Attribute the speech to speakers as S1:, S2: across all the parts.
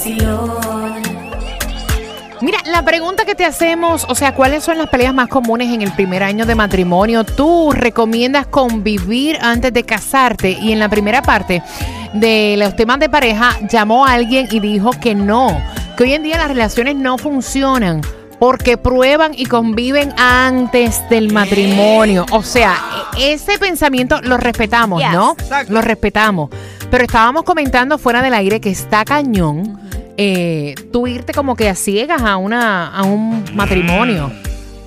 S1: Vacilón.
S2: Mira, la pregunta que te hacemos, o sea, ¿cuáles son las peleas más comunes en el primer año de matrimonio? ¿Tú recomiendas convivir antes de casarte? Y en la primera parte de los temas de pareja, llamó a alguien y dijo que no, que hoy en día las relaciones no funcionan porque prueban y conviven antes del matrimonio. O sea, ese pensamiento lo respetamos, ¿no? Lo respetamos. Pero estábamos comentando fuera del aire que está cañón eh, tú irte como que a ciegas a, una, a un matrimonio.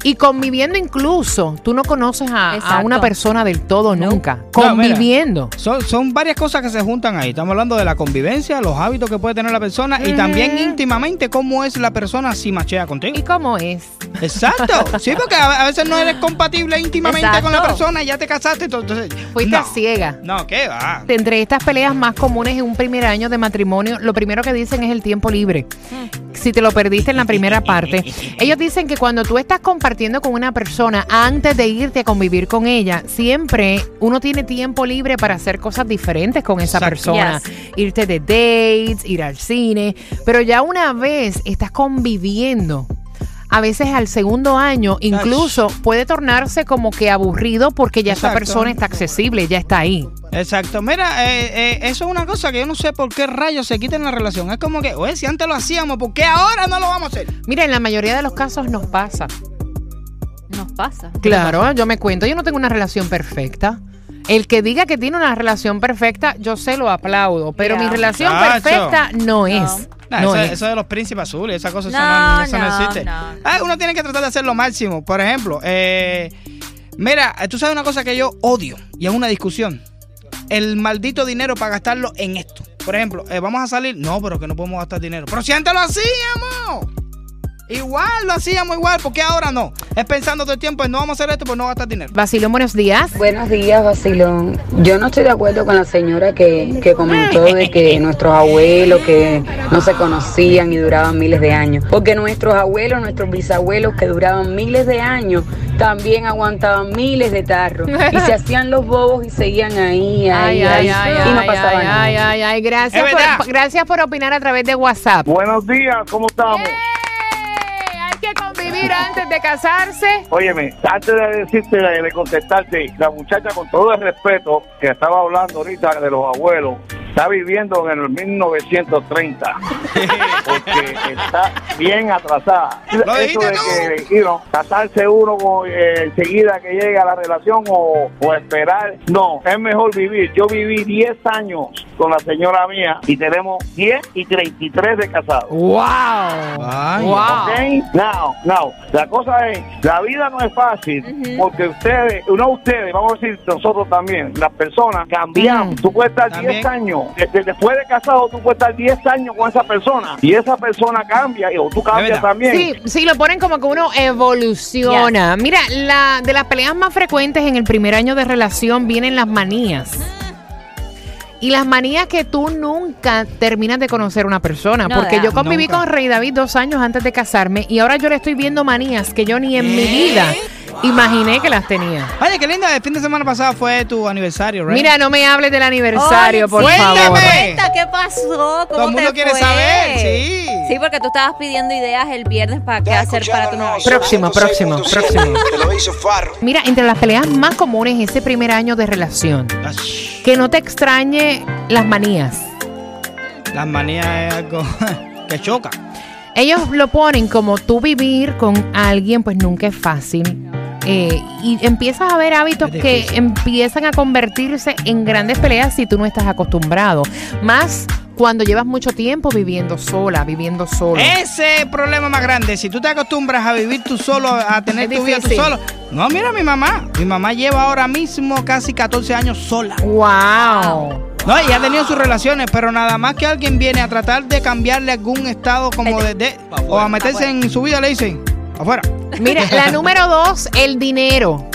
S2: Y conviviendo incluso, tú no conoces a, a una persona del todo nunca.
S3: No, mira.
S2: Conviviendo.
S3: Son, son varias cosas que se juntan ahí. Estamos hablando de la convivencia, los hábitos que puede tener la persona y también íntimamente cómo es la persona si machea contigo.
S2: ¿Y cómo es?
S3: Exacto. Sí, porque a, a veces no eres compatible íntimamente
S4: Exacto.
S3: con la persona y ya te casaste. Entonces,
S2: Fuiste
S3: no.
S2: a ciega.
S3: No, ¿qué va?
S2: Entre estas peleas más comunes en un primer año de matrimonio, lo primero que dicen es el tiempo libre. Si te lo perdiste en la primera parte, ellos dicen que cuando tú estás compartiendo con una persona antes de irte a convivir con ella, siempre uno tiene tiempo libre para hacer cosas diferentes con esa
S3: Exacto.
S2: persona. Irte de dates, ir al cine, pero ya una vez estás conviviendo. A veces al segundo año incluso puede tornarse como que aburrido porque ya esa persona está accesible, ya está ahí.
S3: Exacto. Mira, eh, eh, eso es una cosa que yo no sé por qué rayos se quita en la relación. Es como que, oye, si antes lo hacíamos, ¿por qué ahora no lo vamos a hacer?
S2: Mira, en la mayoría de los casos nos pasa.
S4: Nos pasa.
S2: Claro, yo me cuento, yo no tengo una relación perfecta. El que diga que tiene una relación perfecta, yo se lo aplaudo, pero mi relación
S3: Chacho.
S2: perfecta no es.
S3: Nah,
S2: no
S3: eso,
S2: es.
S3: eso de los príncipes azules, esa cosa eso
S4: No,
S3: no, eso no existe.
S4: no.
S3: Ah, uno tiene que tratar de hacer lo máximo. Por ejemplo, eh, mira, tú sabes una cosa que yo odio y es una discusión. El maldito dinero para gastarlo en esto. Por ejemplo, eh, vamos a salir. No, pero que no podemos gastar dinero. Pero si antes lo hacíamos. Igual lo hacíamos igual, porque ahora no. Es pensando todo el tiempo en no vamos a hacer esto, pues no gastar dinero.
S2: Basilio, buenos días.
S5: Buenos días, Basilón. Yo no estoy de acuerdo con la señora que, que comentó de que nuestros abuelos que no se conocían y duraban miles de años. Porque nuestros abuelos, nuestros bisabuelos que duraban miles de años, también aguantaban miles de tarros. Y se hacían los bobos y seguían ahí, ahí, ahí. y no pasaba
S2: ay,
S5: nada.
S2: ay, ay, ay, Gracias, por, gracias por opinar a través de WhatsApp.
S6: Buenos días, ¿cómo estamos?
S2: ¡Eh! Convivir antes de casarse.
S6: Óyeme, antes de decirte, de, de contestarte, la muchacha con todo el respeto que estaba hablando ahorita de los abuelos, está viviendo en el 1930, porque está bien atrasada.
S3: Lo
S6: Eso
S3: dijiste
S6: de que, you know, casarse uno con, eh, enseguida que llegue a la relación o, o esperar, no, es mejor vivir. Yo viví 10 años con la señora mía y tenemos 10 y 33 de casados.
S2: ¡Wow!
S3: Ay.
S2: ¡Wow!
S6: Ok, Now, now, la cosa es, la vida no es fácil porque ustedes, no ustedes, vamos a decir nosotros también, las personas cambiamos.
S2: Mm.
S6: Tú puedes estar
S3: También.
S6: 10 años, desde después de casado, tú puedes estar 10 años con esa persona y esa persona cambia y o tú cambias también.
S2: Sí, sí, lo ponen como que uno evoluciona. Mira, la, de las peleas más frecuentes en el primer año de relación vienen las manías. Y las manías que tú nunca terminas de conocer a una persona.
S4: No,
S2: porque
S4: da.
S2: yo conviví
S3: Nunca.
S2: con Rey David dos años antes de casarme y ahora yo le estoy viendo manías que yo ni en mi vida imaginé que las tenía.
S3: Oye, qué linda. El fin de semana pasado fue tu aniversario, ¿right?
S2: Mira, no me hables del aniversario,
S4: Oye,
S2: por favor.
S3: Cuéntame.
S4: Cuenta, ¿qué pasó? ¿Cómo
S3: Todo el mundo
S4: te
S3: quiere
S4: fue?
S3: saber, sí.
S4: Sí, porque tú estabas pidiendo ideas el viernes para qué hacer para tu novio.
S2: Próximo, próximo, próximo.
S7: Te lo hizo Farro.
S2: Mira, entre las peleas más comunes ese primer año de relación, que no te extrañe las manías.
S3: Las manías es algo que choca.
S2: Ellos lo ponen como tú vivir con alguien, pues nunca es fácil. Eh, y empiezas a ver hábitos que empiezan a convertirse en grandes peleas si tú no estás acostumbrado. Más cuando llevas mucho tiempo viviendo sola, viviendo solo.
S3: Ese es el problema más grande. Si tú te acostumbras a vivir tú solo, a tener
S2: Es
S3: tu vida tú solo. No, mira mi mamá. Mi mamá lleva ahora mismo casi 14 años sola.
S2: ¡Wow!
S3: No, y ha tenido sus relaciones, pero nada más que alguien viene a tratar de cambiarle algún estado como de, de- o a meterse en su vida, le dicen, afuera.
S2: Mira, la número dos, el dinero.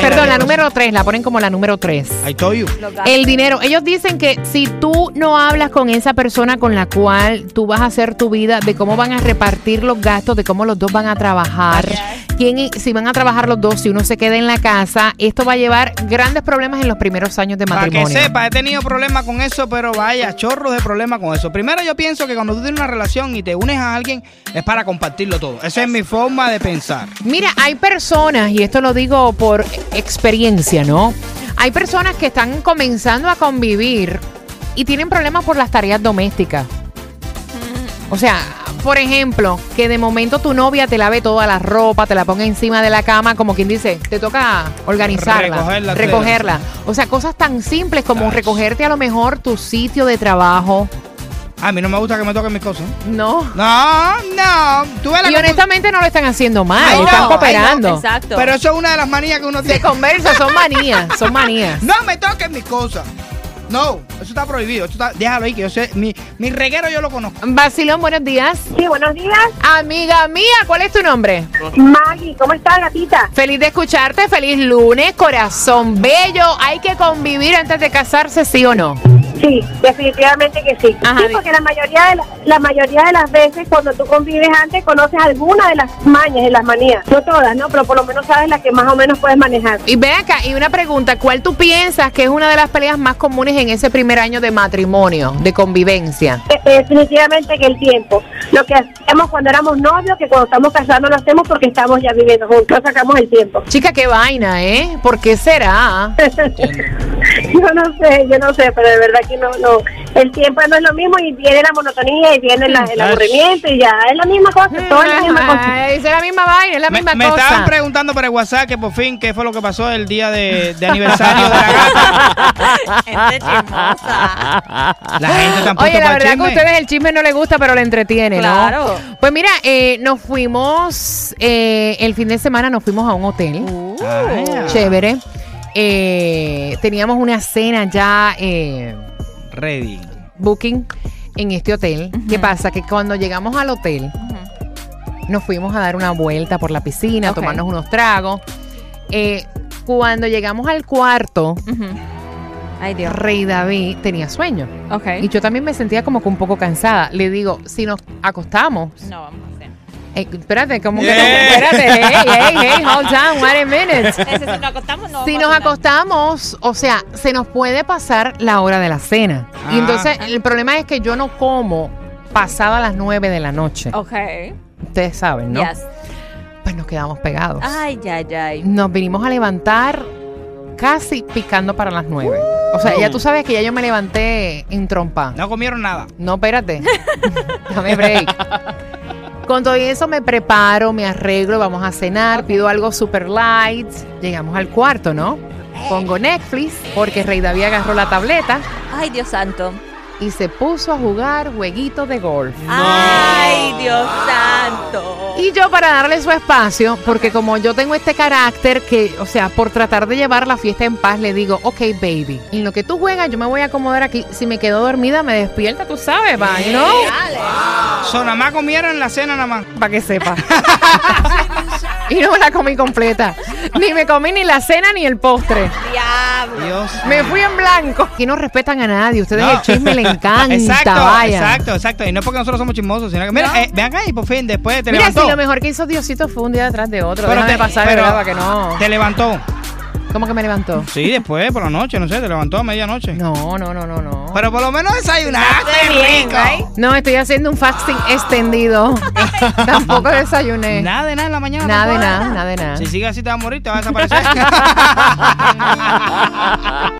S2: Perdón, la número tres, la ponen como la número tres.
S3: I told you.
S2: El dinero. Ellos dicen que si tú no hablas con esa persona con la cual tú vas a hacer tu vida, de cómo van a repartir los gastos, de cómo los dos van a trabajar, quién, si van a trabajar los dos, si uno se queda en la casa, esto va a llevar grandes problemas en los primeros años de
S3: Para que
S2: matrimonio.
S3: sepa, he tenido problemas con eso, pero vaya, chorros de problemas con eso. Primero yo pienso que cuando tú tienes una relación y te unes a alguien, es para compartirlo todo. Esa es mi forma de pensar.
S2: Mira, hay personas, y esto lo digo por experiencia, ¿no? Hay personas que están comenzando a convivir y tienen problemas por las tareas domésticas. O sea, por ejemplo, que de momento tu novia te lave toda la ropa, te la ponga encima de la cama, como quien dice, te toca organizarla,
S3: Recogerla,
S2: recogerla. O sea, cosas tan simples como
S3: Ach.
S2: recogerte a lo mejor tu sitio de trabajo.
S3: A mí no me gusta que me toquen mis cosas.
S2: No.
S3: No, no. Tú ves la
S2: Y honestamente no lo están haciendo mal,
S3: Ay,
S2: están
S3: no,
S2: cooperando.
S4: Exacto.
S3: Pero eso es una de las manías que uno
S2: Se
S3: tiene.
S2: conversa, son manías, son manías.
S3: No me toquen mis cosas. No, eso está prohibido. Eso está, déjalo ahí, que yo sé. Mi, mi reguero yo lo conozco.
S2: Basilón, buenos días.
S7: Sí, buenos días.
S2: Amiga mía, ¿cuál es tu nombre?
S7: Maggie, ¿cómo estás, gatita?
S2: Feliz de escucharte, feliz lunes, corazón bello. Hay que convivir antes de casarse, ¿sí o no?
S7: Sí, definitivamente que sí.
S2: Ajá,
S7: sí, porque la mayoría, de la, la mayoría de las veces cuando tú convives antes conoces alguna de las mañas, de las manías. No todas, ¿no? Pero por lo menos sabes la que más o menos puedes manejar.
S2: Y ven acá, y una pregunta, ¿cuál tú piensas que es una de las peleas más comunes en ese primer año de matrimonio, de convivencia?
S7: Eh, eh, definitivamente que el tiempo. Lo que hacemos cuando éramos novios, que cuando estamos casando lo hacemos porque estamos ya viviendo juntos, sacamos el tiempo.
S2: Chica, qué vaina, ¿eh? ¿Por qué será?
S7: yo no sé, yo no sé, pero de verdad que no, no. El tiempo no es lo mismo y viene la monotonía y viene la- el aburrimiento y ya es la misma cosa, todo es la misma cosa.
S2: Es la misma vaina, es la
S3: Me,
S2: misma
S3: me
S2: cosa.
S3: estaban preguntando por el WhatsApp que por fin qué fue lo que pasó el día de, de aniversario de la gata.
S4: Gente chismosa.
S3: La gente tampoco
S2: Oye, la verdad que a ustedes el chisme no les gusta, pero le entretiene, ¿no?
S4: Claro.
S2: Pues mira, eh, nos fuimos, eh, el fin de semana nos fuimos a un hotel.
S3: Ah.
S2: Chévere. Eh, teníamos una cena ya eh,
S3: Ready.
S2: booking en este hotel. ¿Qué pasa? Que cuando llegamos al hotel, nos fuimos a dar una vuelta por la piscina, a tomarnos unos tragos. Eh, cuando llegamos al cuarto,
S4: Ujú. Ay, Dios.
S2: Rey David tenía sueño.
S4: Ok.
S2: Y yo también me sentía como que un poco cansada. Le digo, si nos acostamos.
S4: No, vamos
S2: Eh, espérate, ¿cómo que?
S3: Yeah.
S2: Espérate, hey, hey, hey, hold on, wait a minute.
S4: Si nos acostamos, no.
S2: Si nos acostamos, o sea, se nos puede pasar la hora de la cena. Y
S3: Ah.
S2: entonces el problema es que yo no como pasado a las 9 de la noche.
S4: Ok.
S2: Ustedes saben, ¿no?
S4: Yes.
S2: Pues nos quedamos pegados.
S4: Ay, ay, ay.
S2: Nos vinimos a levantar casi picando para las 9. O sea, ya tú sabes que ya yo me levanté en trompa.
S3: No comieron nada.
S2: No, espérate. Dame break. Con todo eso me preparo, me arreglo, vamos a cenar, pido algo super light. Llegamos al cuarto, ¿no? Pongo Netflix porque Rey David agarró la tableta
S4: Ay, Dios santo.
S2: y se puso a jugar jueguitos de golf.
S4: Ay, Dios santo.
S2: Y yo para darle su espacio, porque como yo tengo este carácter que, o sea, por tratar de llevar la fiesta en paz, le digo, ok, baby, en lo que tú juegas, yo me voy a acomodar aquí. Si me quedo dormida, me despierta, tú sabes, va?
S3: So, nada más comieron la cena nada más.
S2: para que sepa. y no me la comí completa. Ni me comí ni la cena ni el postre.
S4: Diablo.
S3: Dios.
S2: Me fui en blanco. Aquí no respetan a nadie. Ustedes
S3: No.
S2: el chisme le encanta.
S3: Exacto,
S2: vaya.
S3: exacto, exacto. Y no es porque nosotros somos chismosos, sino que, mira, eh, ven acá y por fin después te
S2: Mira,
S3: levantó.
S2: si lo mejor que hizo Diosito fue un día detrás de otro.
S3: Pero
S2: Déjame
S3: te-
S2: pasar,
S3: pero
S2: ¿verdad? Para que no.
S3: Te levantó.
S2: ¿Cómo que me levantó?
S3: Sí, después, por la noche, no sé, te levantó a medianoche.
S2: No, no, no, no, no.
S3: Pero por lo menos desayunaste,
S4: bien,
S3: rico.
S4: right?
S2: No, estoy haciendo un fasting extendido. Tampoco desayuné.
S3: Nada de nada en la mañana.
S2: Nada de nada, nada de nada.
S3: Si sigue así te va a morir, te va a desaparecer.